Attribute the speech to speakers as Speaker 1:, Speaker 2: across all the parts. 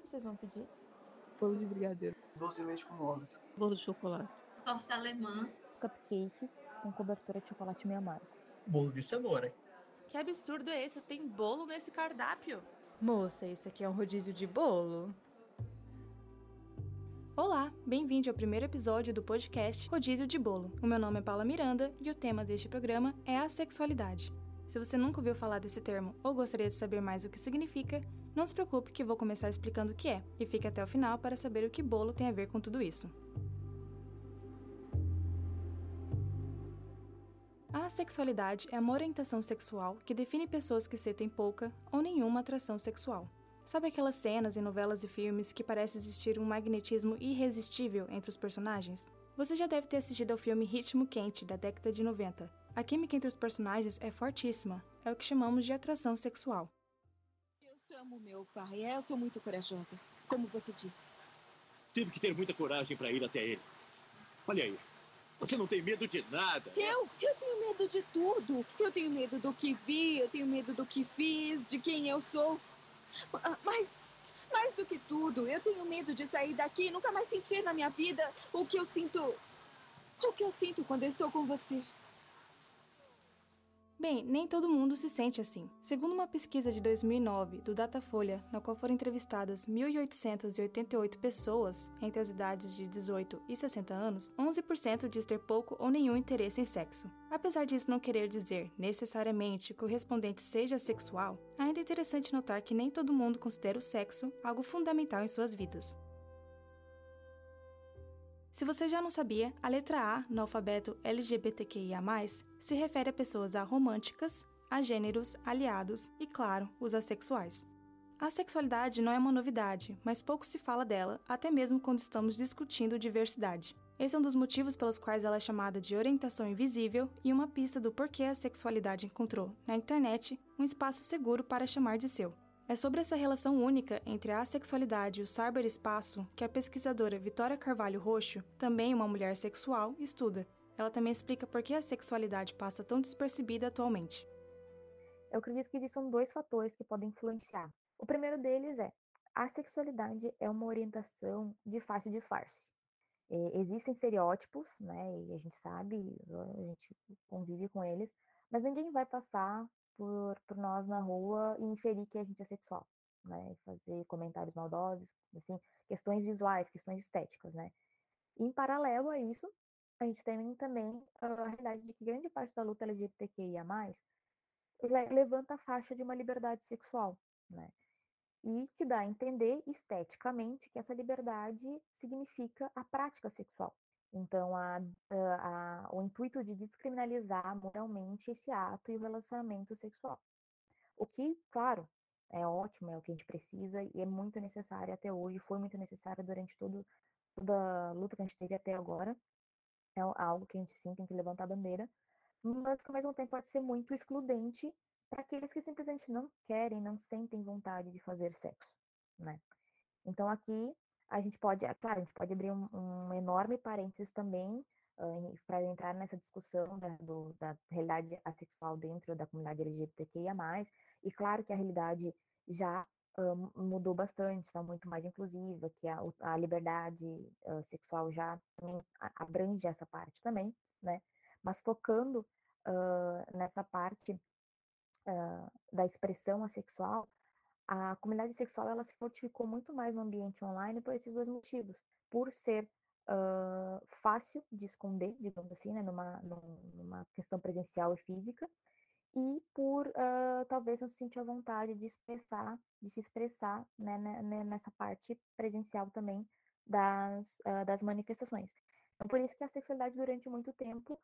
Speaker 1: que vocês vão pedir?
Speaker 2: Bolo de brigadeiro.
Speaker 3: Doce de leite com nozes.
Speaker 4: Bolo de chocolate.
Speaker 5: Torta alemã.
Speaker 1: Cupcakes com cobertura de chocolate meio amargo.
Speaker 6: Bolo de cenoura.
Speaker 7: Que absurdo é esse? Tem bolo nesse cardápio?
Speaker 2: Moça, esse aqui é um rodízio de bolo.
Speaker 8: Olá, bem-vindo ao primeiro episódio do podcast Rodízio de Bolo. O meu nome é Paula Miranda e o tema deste programa é a sexualidade. Se você nunca ouviu falar desse termo ou gostaria de saber mais o que significa, não se preocupe que vou começar explicando o que é, e fique até o final para saber o que bolo tem a ver com tudo isso. A sexualidade é uma orientação sexual que define pessoas que sentem pouca ou nenhuma atração sexual. Sabe aquelas cenas em novelas e filmes que parece existir um magnetismo irresistível entre os personagens? Você já deve ter assistido ao filme Ritmo Quente, da década de 90. A química entre os personagens é fortíssima, é o que chamamos de atração sexual.
Speaker 9: Eu amo meu pai, eu sou muito corajosa, como você disse.
Speaker 10: Tive que ter muita coragem para ir até ele. Olha aí, você não tem medo de nada.
Speaker 9: Eu? Eu tenho medo de tudo. Eu tenho medo do que vi, eu tenho medo do que fiz, de quem eu sou. Mas, mais do que tudo, eu tenho medo de sair daqui e nunca mais sentir na minha vida o que eu sinto. O que eu sinto quando eu estou com você.
Speaker 8: Bem, nem todo mundo se sente assim. Segundo uma pesquisa de 2009 do Datafolha, na qual foram entrevistadas 1.888 pessoas entre as idades de 18 e 60 anos, 11% diz ter pouco ou nenhum interesse em sexo. Apesar disso não querer dizer necessariamente que o respondente seja sexual, ainda é interessante notar que nem todo mundo considera o sexo algo fundamental em suas vidas. Se você já não sabia, a letra A no alfabeto LGBTQIA, se refere a pessoas aromânticas, a gêneros, aliados e, claro, os assexuais. A sexualidade não é uma novidade, mas pouco se fala dela, até mesmo quando estamos discutindo diversidade. Esse é um dos motivos pelos quais ela é chamada de orientação invisível e uma pista do porquê a sexualidade encontrou, na internet, um espaço seguro para chamar de seu. É sobre essa relação única entre a sexualidade e o cyberespaço que a pesquisadora Vitória Carvalho Roxo, também uma mulher sexual, estuda. Ela também explica por que a sexualidade passa tão despercebida atualmente.
Speaker 1: Eu acredito que existam dois fatores que podem influenciar. O primeiro deles é a sexualidade é uma orientação de fácil disfarce. É, existem estereótipos, né, e a gente sabe, a gente convive com eles, mas ninguém vai passar por, por nós na rua e inferir que a gente é sexual, né? Fazer comentários maldosos, assim, questões visuais, questões estéticas, né? Em paralelo a isso, a gente tem também a realidade de que grande parte da luta LGBTQIA+, levanta a faixa de uma liberdade sexual, né? E que dá a entender esteticamente que essa liberdade significa a prática sexual. Então, a, a, o intuito de descriminalizar moralmente esse ato e o relacionamento sexual. O que, claro, é ótimo, é o que a gente precisa e é muito necessário até hoje, foi muito necessário durante todo, toda a luta que a gente teve até agora. É algo que a gente sim tem que levantar a bandeira, mas que ao mesmo tempo pode ser muito excludente para aqueles que simplesmente não querem, não sentem vontade de fazer sexo, né? Então aqui a gente pode, é claro, a gente pode abrir um, um enorme parênteses também uh, para entrar nessa discussão da, do, da realidade assexual dentro da comunidade LGBTQIA+, e claro que a realidade já uh, mudou bastante, está muito mais inclusiva, que a, a liberdade uh, sexual já abrange essa parte também, né, mas focando nessa parte da expressão assexual, a comunidade sexual ela se fortificou muito mais no ambiente online por esses dois motivos. Por ser uh, fácil de esconder, digamos assim, né, numa, numa questão presencial e física, e por uh, talvez não se sentir a vontade de expressar, de se expressar né, né, nessa parte presencial também das, uh, das manifestações. Então, por isso que a sexualidade durante muito tempo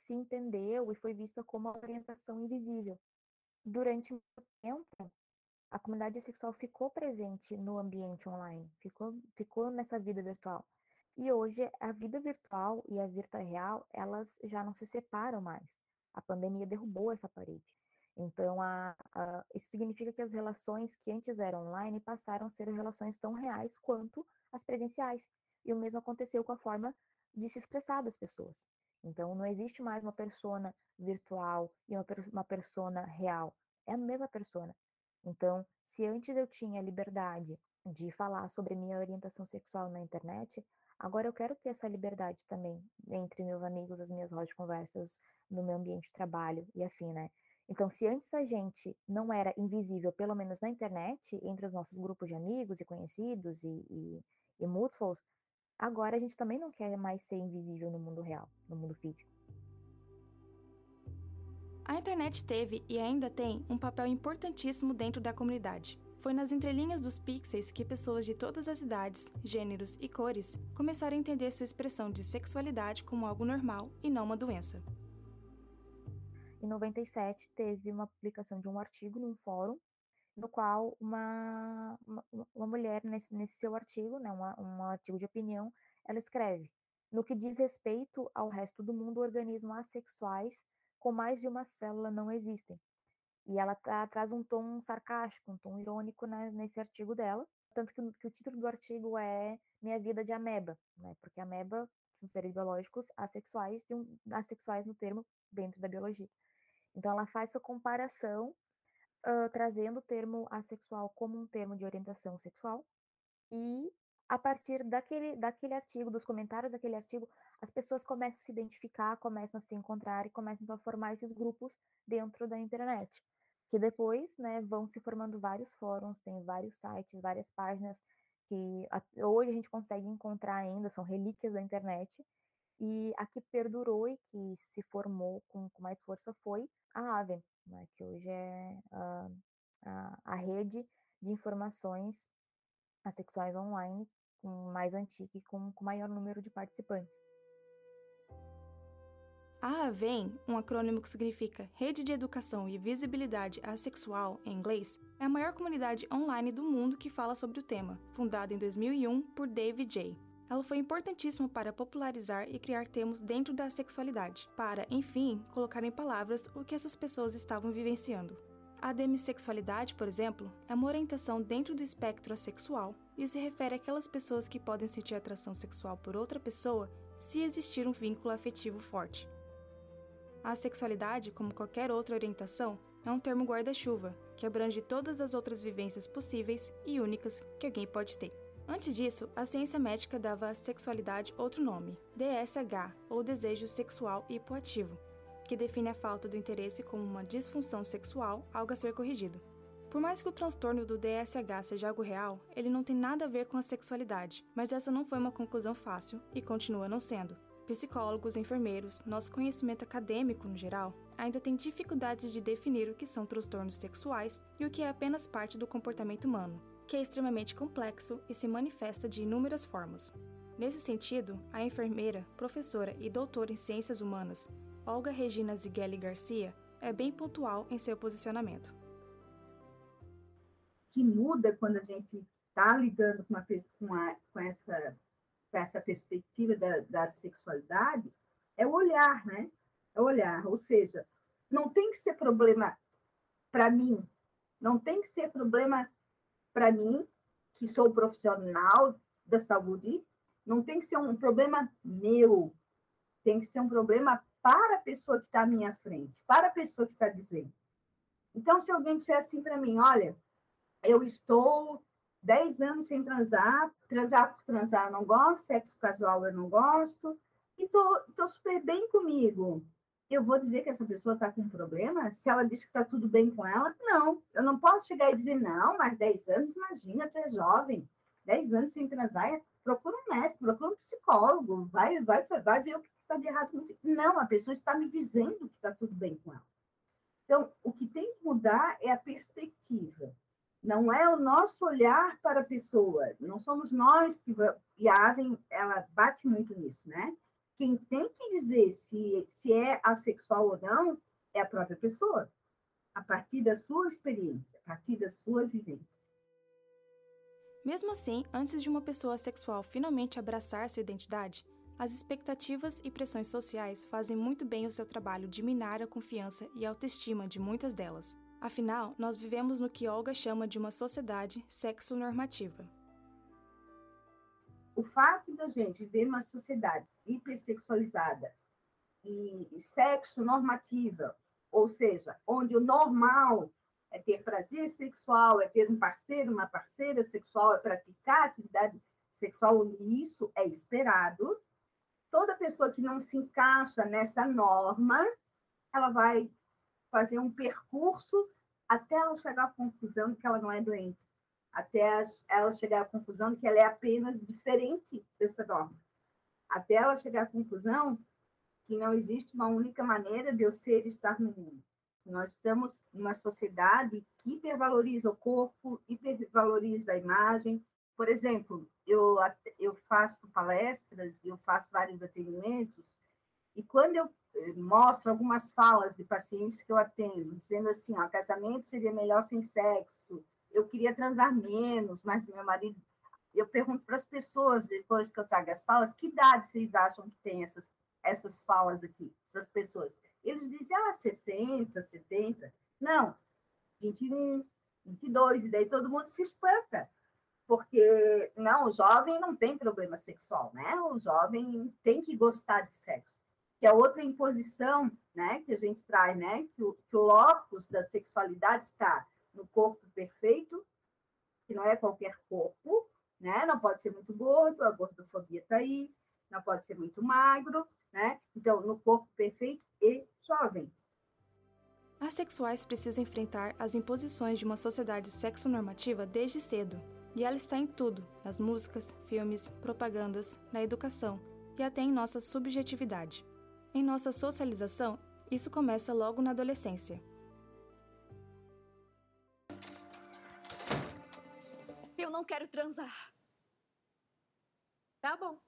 Speaker 1: se entendeu e foi vista como uma orientação invisível. Durante muito tempo, a comunidade sexual ficou presente no ambiente online, ficou, ficou nessa vida virtual. E hoje a vida virtual e a vida real, elas já não se separam mais. A pandemia derrubou essa parede. Então, a, a, isso significa que as relações que antes eram online passaram a ser relações tão reais quanto as presenciais. E o mesmo aconteceu com a forma de se expressar das pessoas. Então, não existe mais uma persona virtual e uma, uma persona real. É a mesma persona. Então, se antes eu tinha liberdade de falar sobre minha orientação sexual na internet, agora eu quero ter essa liberdade também entre meus amigos, as minhas rodas de conversas, no meu ambiente de trabalho e afim, né? Então, se antes a gente não era invisível, pelo menos na internet, entre os nossos grupos de amigos e conhecidos e, e, e mutuals, agora a gente também não quer mais ser invisível no mundo real, no mundo físico.
Speaker 8: A internet teve e ainda tem um papel importantíssimo dentro da comunidade. Foi nas entrelinhas dos pixels que pessoas de todas as idades, gêneros e cores começaram a entender sua expressão de sexualidade como algo normal e não uma doença.
Speaker 1: Em 97, teve uma publicação de um artigo num fórum, no qual uma, uma, uma mulher, nesse, nesse, seu artigo, né, uma, um artigo de opinião, ela escreve: No que diz respeito ao resto do mundo, organismos assexuais com mais de uma célula não existem. E ela tá, traz um tom sarcástico, um tom irônico né, nesse artigo dela. Tanto que, que, o título do artigo é Minha Vida de Ameba, né? Porque ameba são seres biológicos assexuais, e um, assexuais no termo dentro da biologia. Então ela faz essa comparação, uh, trazendo o termo assexual como um termo de orientação sexual, e a partir daquele, daquele artigo, dos comentários daquele artigo, as pessoas começam a se identificar, começam a se encontrar e começam a formar esses grupos dentro da internet. Que depois, né, vão se formando vários fóruns, tem vários sites, várias páginas que hoje a gente consegue encontrar ainda, são relíquias da internet. E a que perdurou e que se formou com, com mais força foi a Aven, né, que hoje é a, a, a rede de informações assexuais online com mais antiga e com, com maior número de participantes.
Speaker 8: A AVEN, um acrônimo que significa Rede de Educação e Visibilidade Assexual em inglês, é a maior comunidade online do mundo que fala sobre o tema, fundada em 2001 por David J. Ela foi importantíssima para popularizar e criar termos dentro da sexualidade, para, enfim, colocar em palavras o que essas pessoas estavam vivenciando. A demissexualidade, por exemplo, é uma orientação dentro do espectro assexual e se refere àquelas pessoas que podem sentir atração sexual por outra pessoa se existir um vínculo afetivo forte. A sexualidade, como qualquer outra orientação, é um termo guarda-chuva que abrange todas as outras vivências possíveis e únicas que alguém pode ter. Antes disso, a ciência médica dava à sexualidade outro nome, DSH, ou desejo sexual hipoativo, que define a falta do interesse como uma disfunção sexual, algo a ser corrigido. Por mais que o transtorno do DSH seja algo real, ele não tem nada a ver com a sexualidade, mas essa não foi uma conclusão fácil e continua não sendo. Psicólogos, enfermeiros, nosso conhecimento acadêmico no geral, ainda tem dificuldades de definir o que são transtornos sexuais e o que é apenas parte do comportamento humano, que é extremamente complexo e se manifesta de inúmeras formas. Nesse sentido, a enfermeira, professora e doutora em ciências humanas, Olga Regina Zigueli Garcia, é bem pontual em seu posicionamento.
Speaker 3: Que muda quando a gente está lidando com, uma, com, a, com essa essa perspectiva da, da sexualidade é o olhar, né? É o olhar, ou seja, não tem que ser problema para mim, não tem que ser problema para mim, que sou profissional da saúde, não tem que ser um problema meu, tem que ser um problema para a pessoa que está à minha frente, para a pessoa que está dizendo. Então, se alguém disser assim para mim, olha, eu estou 10 anos sem transar, transar por transar eu não gosto, sexo casual eu não gosto, e tô, tô super bem comigo. Eu vou dizer que essa pessoa está com um problema? Se ela diz que está tudo bem com ela, não. Eu não posso chegar e dizer, não, mas 10 anos, imagina, tu é jovem, 10 anos sem transar, procura um médico, procura um psicólogo, vai, vai, vai ver o que está de errado. Não, a pessoa está me dizendo que está tudo bem com ela. Então, o que tem que mudar é a perspectiva. Não é o nosso olhar para a pessoa, não somos nós que. E a Aven, ela bate muito nisso, né? Quem tem que dizer se, se é assexual ou não é a própria pessoa, a partir da sua experiência, a partir da sua vivência.
Speaker 8: Mesmo assim, antes de uma pessoa sexual finalmente abraçar sua identidade, as expectativas e pressões sociais fazem muito bem o seu trabalho de minar a confiança e autoestima de muitas delas. Afinal, nós vivemos no que Olga chama de uma sociedade sexo-normativa.
Speaker 3: O fato da gente viver numa sociedade hipersexualizada e sexo-normativa, ou seja, onde o normal é ter prazer sexual, é ter um parceiro, uma parceira sexual, é praticar atividade sexual, isso é esperado. Toda pessoa que não se encaixa nessa norma, ela vai fazer um percurso até ela chegar à conclusão de que ela não é doente, até ela chegar à conclusão de que ela é apenas diferente dessa norma, até ela chegar à conclusão que não existe uma única maneira de eu ser e estar no mundo. Nós estamos numa sociedade que hipervaloriza o corpo, hipervaloriza a imagem. Por exemplo, eu, eu faço palestras, eu faço vários atendimentos, e quando eu mostro algumas falas de pacientes que eu atendo, dizendo assim, ó, casamento seria melhor sem sexo, eu queria transar menos, mas meu marido... Eu pergunto para as pessoas, depois que eu trago as falas, que idade vocês acham que tem essas, essas falas aqui, essas pessoas? Eles dizem, ah, 60, 70. Não, 21, 22. E daí todo mundo se espanta. Porque, não, o jovem não tem problema sexual, né? O jovem tem que gostar de sexo. Que é outra imposição, né? Que a gente traz, né? Que o, que o locus da sexualidade está no corpo perfeito, que não é qualquer corpo, né? Não pode ser muito gordo, a gordofobia está aí, não pode ser muito magro, né? Então, no corpo perfeito e jovem.
Speaker 8: Assexuais precisam enfrentar as imposições de uma sociedade sexonormativa desde cedo, e ela está em tudo, nas músicas, filmes, propagandas, na educação e até em nossa subjetividade. Em nossa socialização, isso começa logo na adolescência.
Speaker 9: Eu não quero transar.
Speaker 4: Tá bom.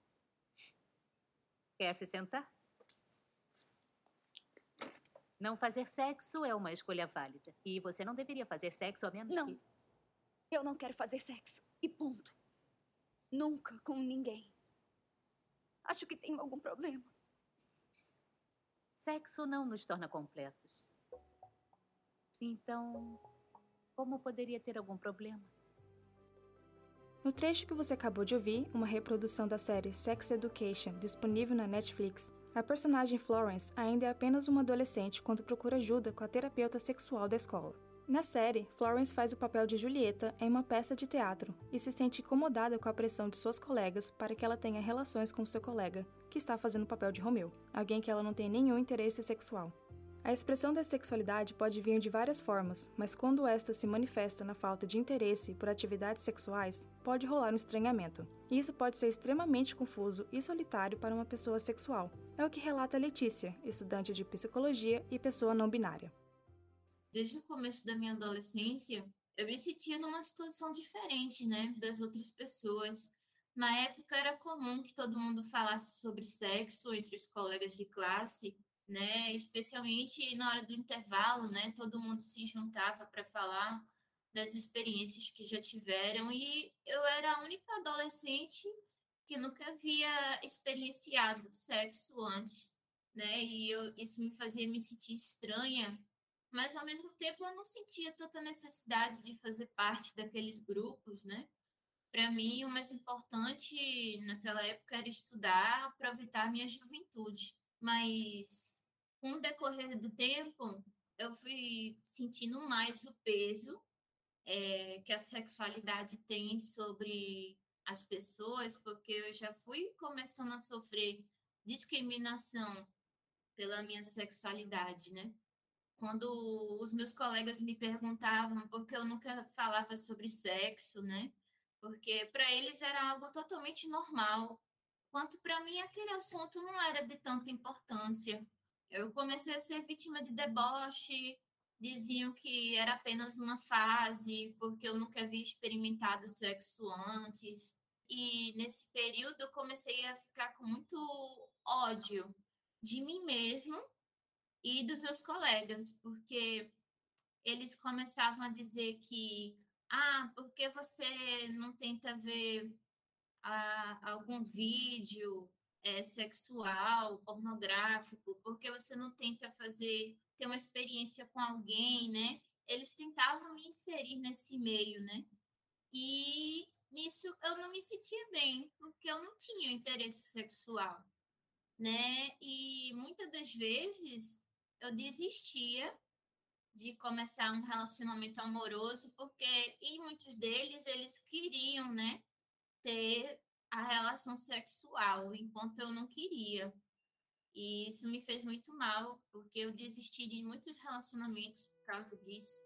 Speaker 4: Quer se sentar? Não fazer sexo é uma escolha válida. E você não deveria fazer sexo a menos
Speaker 9: não.
Speaker 4: que...
Speaker 9: Eu não quero fazer sexo. E ponto. Nunca com ninguém. Acho que tenho algum problema.
Speaker 4: Sexo não nos torna completos. Então, como poderia ter algum problema?
Speaker 8: No trecho que você acabou de ouvir, uma reprodução da série Sex Education, disponível na Netflix, a personagem Florence ainda é apenas uma adolescente quando procura ajuda com a terapeuta sexual da escola. Na série, Florence faz o papel de Julieta em uma peça de teatro e se sente incomodada com a pressão de suas colegas para que ela tenha relações com seu colega, que está fazendo o papel de Romeu, alguém que ela não tem nenhum interesse sexual. A expressão da sexualidade pode vir de várias formas, mas quando esta se manifesta na falta de interesse por atividades sexuais, pode rolar um estranhamento. E isso pode ser extremamente confuso e solitário para uma pessoa sexual. É o que relata Letícia, estudante de psicologia e pessoa não binária.
Speaker 5: Desde o começo da minha adolescência, eu me sentia numa situação diferente, né, das outras pessoas. Na época era comum que todo mundo falasse sobre sexo entre os colegas de classe, né? Especialmente na hora do intervalo, né? Todo mundo se juntava para falar das experiências que já tiveram e eu era a única adolescente que nunca havia experienciado sexo antes, né? E eu, isso me fazia me sentir estranha, mas ao mesmo tempo eu não sentia tanta necessidade de fazer parte daqueles grupos, né? Para mim, o mais importante naquela época era estudar, aproveitar a minha juventude. Mas com o decorrer do tempo, eu fui sentindo mais o peso é, que a sexualidade tem sobre as pessoas, porque eu já fui começando a sofrer discriminação pela minha sexualidade, né? Quando os meus colegas me perguntavam por que eu nunca falava sobre sexo, né? Porque para eles era algo totalmente normal, quanto para mim aquele assunto não era de tanta importância. Eu comecei a ser vítima de deboche, diziam que era apenas uma fase, porque eu nunca havia experimentado sexo antes. E nesse período eu comecei a ficar com muito ódio de mim mesmo e dos meus colegas, porque eles começavam a dizer que, ah, porque você não tenta ver ah, algum vídeo é, sexual, pornográfico, porque você não tenta fazer, ter uma experiência com alguém, né? Eles tentavam me inserir nesse meio, né? E nisso eu não me sentia bem, porque eu não tinha interesse sexual, né? E muitas das vezes eu desistia de começar um relacionamento amoroso, porque em muitos deles eles queriam, né, ter a relação sexual, enquanto eu não queria. E isso me fez muito mal, porque eu desisti de muitos relacionamentos por causa disso.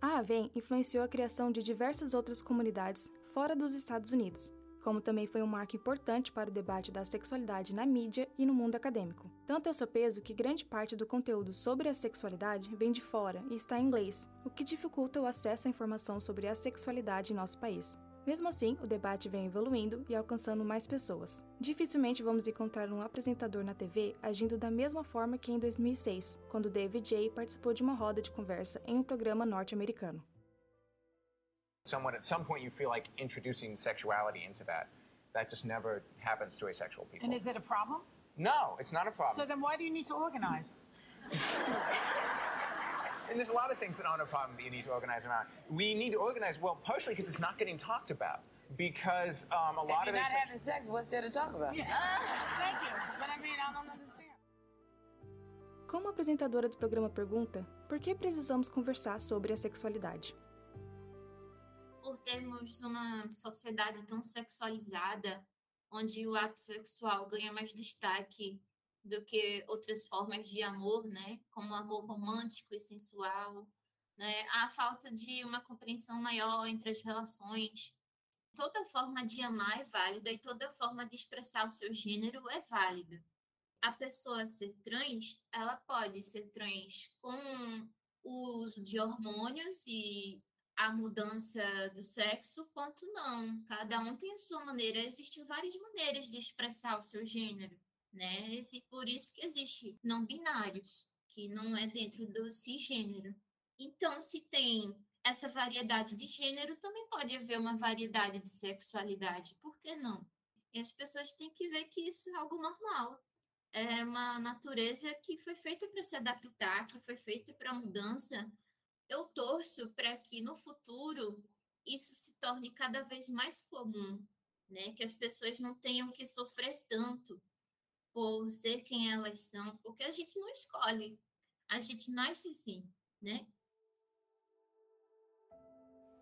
Speaker 8: A AVEN influenciou a criação de diversas outras comunidades fora dos Estados Unidos, como também foi um marco importante para o debate da sexualidade na mídia e no mundo acadêmico. Tanto é o seu peso que grande parte do conteúdo sobre a sexualidade vem de fora e está em inglês, o que dificulta o acesso à informação sobre a sexualidade em nosso país. Mesmo assim, o debate vem evoluindo e alcançando mais pessoas. Dificilmente vamos encontrar um apresentador na TV agindo da mesma forma que em 2006, quando David Jay participou de uma roda de conversa em um programa norte-americano.
Speaker 6: Someone at some point you feel like introducing sexuality into that. That just never happens to asexual people.
Speaker 11: And is it a problem?
Speaker 6: No, it's not a problem.
Speaker 11: So then why do you need to organize?
Speaker 6: And there's a lot of things that aren't a problem that you need to organize around. We need to organize, well, partially because it's not getting talked about. Because um, a lot
Speaker 11: if you're
Speaker 6: it's.
Speaker 11: not having sex, what's there to talk about? Yeah. Thank you. But I mean, I don't understand.
Speaker 8: Como apresentadora do programa pergunta, por que precisamos conversar sobre a sexualidade?
Speaker 5: Por termos uma sociedade tão sexualizada, onde o ato sexual ganha mais destaque do que outras formas de amor, né? Como amor romântico e sensual, né? A falta de uma compreensão maior entre as relações. Toda forma de amar é válida e toda forma de expressar o seu gênero é válida. A pessoa ser trans, ela pode ser trans com o uso de hormônios e a mudança do sexo, quanto não. Cada um tem a sua maneira. Existem várias maneiras de expressar o seu gênero né? E por isso que existe não binários, que não é dentro do cisgênero. Então, se tem essa variedade de gênero, também pode haver uma variedade de sexualidade. Por que não? E as pessoas têm que ver que isso é algo normal. É uma natureza que foi feita para se adaptar, que foi feita para mudança. Eu torço para que no futuro isso se torne cada vez mais comum, né? Que as pessoas não tenham que sofrer tanto por ser quem elas são, porque a gente não escolhe, a gente nasce assim, né?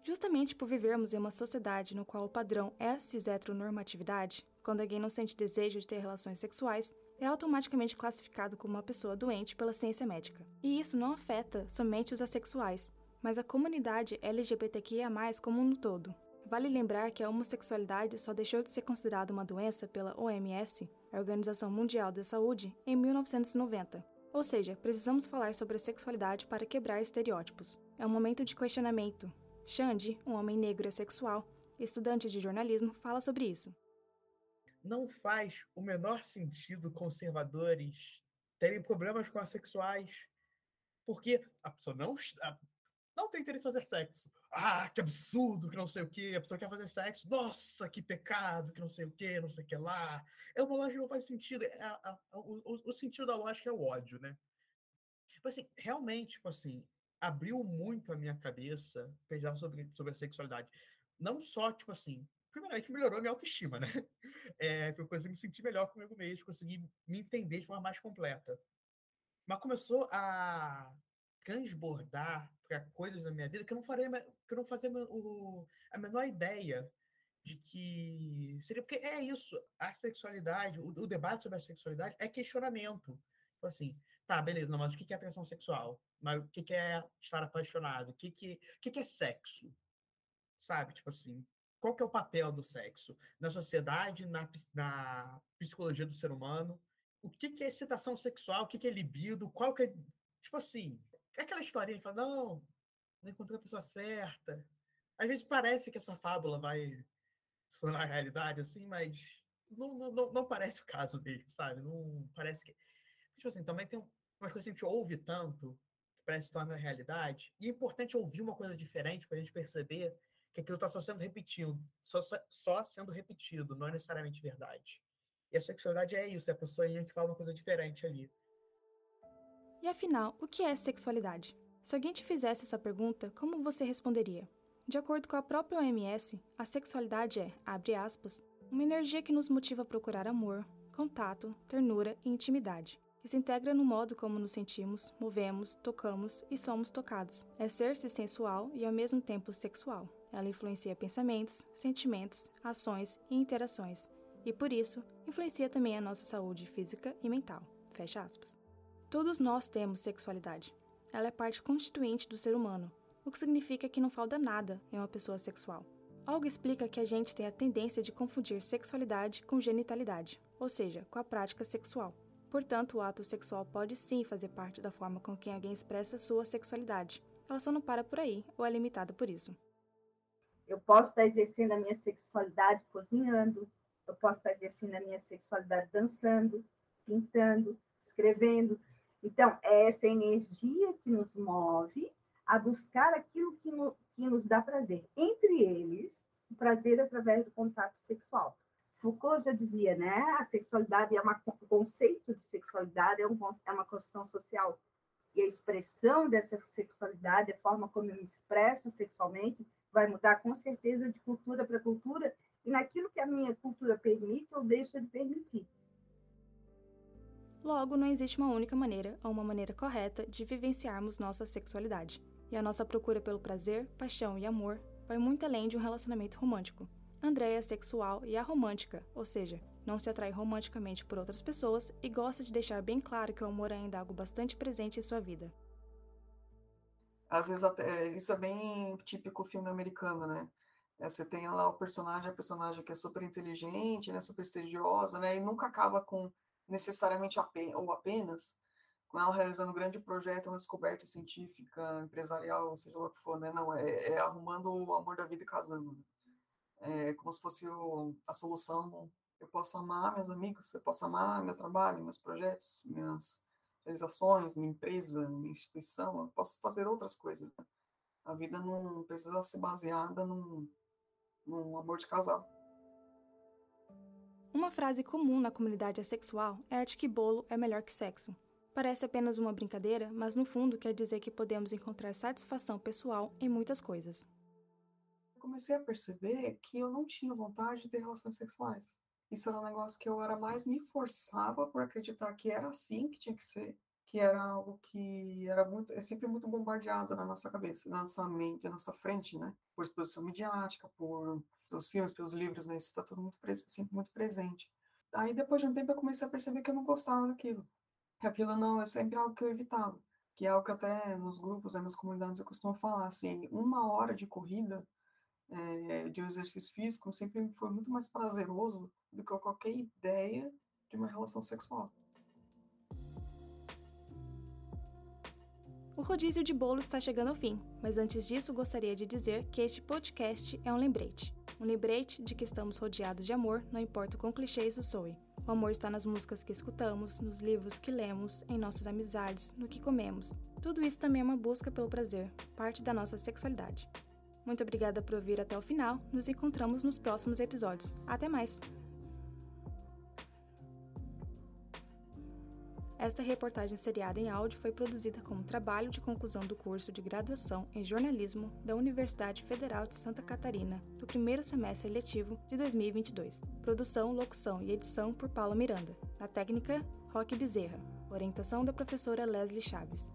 Speaker 8: Justamente por vivermos em uma sociedade no qual o padrão é a cis-heteronormatividade, quando alguém não sente desejo de ter relações sexuais, é automaticamente classificado como uma pessoa doente pela ciência médica. E isso não afeta somente os assexuais, mas a comunidade LGBTQIA+, como um todo. Vale lembrar que a homossexualidade só deixou de ser considerada uma doença pela OMS, a Organização Mundial da Saúde, em 1990. Ou seja, precisamos falar sobre a sexualidade para quebrar estereótipos. É um momento de questionamento. Xande, um homem negro e sexual, estudante de jornalismo, fala sobre isso.
Speaker 12: Não faz o menor sentido conservadores terem problemas com assexuais, porque a pessoa não, não tem interesse em fazer sexo. Ah, que absurdo, que não sei o que. A pessoa quer fazer sexo. Nossa, que pecado, que não sei o que, não sei o que lá. É uma lógica que não faz sentido. É a, a, a, o, o, sentido da lógica é o ódio, né? Tipo assim, realmente, tipo assim, abriu muito a minha cabeça pensar sobre, sobre a sexualidade. Não só, tipo assim, primeiramente melhorou minha autoestima, né? É, eu consegui me sentir melhor comigo mesmo, consegui me entender de forma mais completa. Mas começou a transbordar para coisas na minha vida que eu não faria, que eu não fazia o, a menor ideia de que seria porque é isso, a sexualidade, o, o debate sobre a sexualidade é questionamento. Tipo assim, tá, beleza, mas o que é atração sexual? Mas o que é estar apaixonado? O que, que, o que é sexo? Sabe? Tipo assim, qual que é o papel do sexo na sociedade, na, na psicologia do ser humano? O que, que é excitação sexual? O que, que é libido? Qual que é. Tipo assim, é aquela historinha que fala, não, não encontrei a pessoa certa. Às vezes parece que essa fábula vai se tornar realidade, assim, mas não, não, não parece o caso mesmo, sabe? Não parece que. Tipo assim, também tem umas coisas que a gente ouve tanto que parece se tornar realidade. E é importante ouvir uma coisa diferente para a gente perceber que aquilo está só sendo repetido, só, só sendo repetido, não é necessariamente verdade. E a sexualidade é isso, é a pessoinha que fala uma coisa diferente ali.
Speaker 8: E afinal, o que é sexualidade? Se alguém te fizesse essa pergunta, como você responderia? De acordo com a própria OMS, a sexualidade é, abre aspas, uma energia que nos motiva a procurar amor, contato, ternura e intimidade. Que se integra no modo como nos sentimos, movemos, tocamos e somos tocados. É ser-se sensual e ao mesmo tempo sexual. Ela influencia pensamentos, sentimentos, ações e interações, e por isso influencia também a nossa saúde física e mental. Fecha aspas. Todos nós temos sexualidade. Ela é parte constituinte do ser humano, o que significa que não falta nada em uma pessoa sexual. Algo explica que a gente tem a tendência de confundir sexualidade com genitalidade, ou seja, com a prática sexual. Portanto, o ato sexual pode sim fazer parte da forma com que alguém expressa sua sexualidade. Ela só não para por aí ou é limitada por isso.
Speaker 3: Eu posso estar exercendo a minha sexualidade cozinhando, eu posso estar exercendo a minha sexualidade dançando, pintando, escrevendo. Então, é essa energia que nos move a buscar aquilo que, no, que nos dá prazer. Entre eles, o prazer através do contato sexual. Foucault já dizia, né? A sexualidade é uma, o conceito de sexualidade é, um, é uma construção social. E a expressão dessa sexualidade, a forma como eu me expresso sexualmente, vai mudar com certeza de cultura para cultura e naquilo que a minha cultura permite ou deixa de permitir.
Speaker 8: Logo, não existe uma única maneira ou uma maneira correta de vivenciarmos nossa sexualidade. E a nossa procura pelo prazer, paixão e amor vai muito além de um relacionamento romântico. Andréia é sexual e aromântica, ou seja, não se atrai romanticamente por outras pessoas e gosta de deixar bem claro que o amor é ainda algo bastante presente em sua vida.
Speaker 13: Às vezes até, isso é bem típico filme americano, né? É, você tem lá o personagem, a personagem que é super inteligente, né, super estudiosa, né, e nunca acaba com necessariamente apenas, ou apenas com ela realizando um grande projeto, uma descoberta científica, empresarial, seja lá o que for, né? Não, é, é arrumando o amor da vida e casando. É como se fosse o, a solução. Eu posso amar meus amigos, eu posso amar meu trabalho, meus projetos, minhas realizações, minha empresa, minha instituição, eu posso fazer outras coisas. Né? A vida não precisa ser baseada num, num amor de casal.
Speaker 8: Uma frase comum na comunidade assexual é a de que bolo é melhor que sexo. Parece apenas uma brincadeira, mas no fundo quer dizer que podemos encontrar satisfação pessoal em muitas coisas.
Speaker 13: Comecei a perceber que eu não tinha vontade de ter relações sexuais. Isso era um negócio que eu era mais me forçava por acreditar que era assim que tinha que ser, que era algo que era muito, é sempre muito bombardeado na nossa cabeça, na nossa mente, na nossa frente, né? Por exposição midiática, por pelos filmes, pelos livros, né? Isso está tudo muito sempre muito presente. Aí depois de um tempo eu comecei a perceber que eu não gostava daquilo, que aquilo não é sempre algo que eu evitava, que é algo que até nos grupos, né, nas comunidades eu costumo falar, assim, uma hora de corrida é, de um exercício físico sempre foi muito mais prazeroso do que qualquer ideia de uma relação sexual.
Speaker 8: O rodízio de bolo está chegando ao fim, mas antes disso gostaria de dizer que este podcast é um lembrete. Um lembrete de que estamos rodeados de amor, não importa o quão clichê isso soe. O amor está nas músicas que escutamos, nos livros que lemos, em nossas amizades, no que comemos. Tudo isso também é uma busca pelo prazer, parte da nossa sexualidade. Muito obrigada por ouvir até o final. Nos encontramos nos próximos episódios. Até mais! Esta reportagem seriada em áudio foi produzida como trabalho de conclusão do curso de graduação em jornalismo da Universidade Federal de Santa Catarina, do primeiro semestre letivo de 2022. Produção, locução e edição por Paula Miranda. Na técnica, Roque Bezerra. Orientação da professora Leslie Chaves.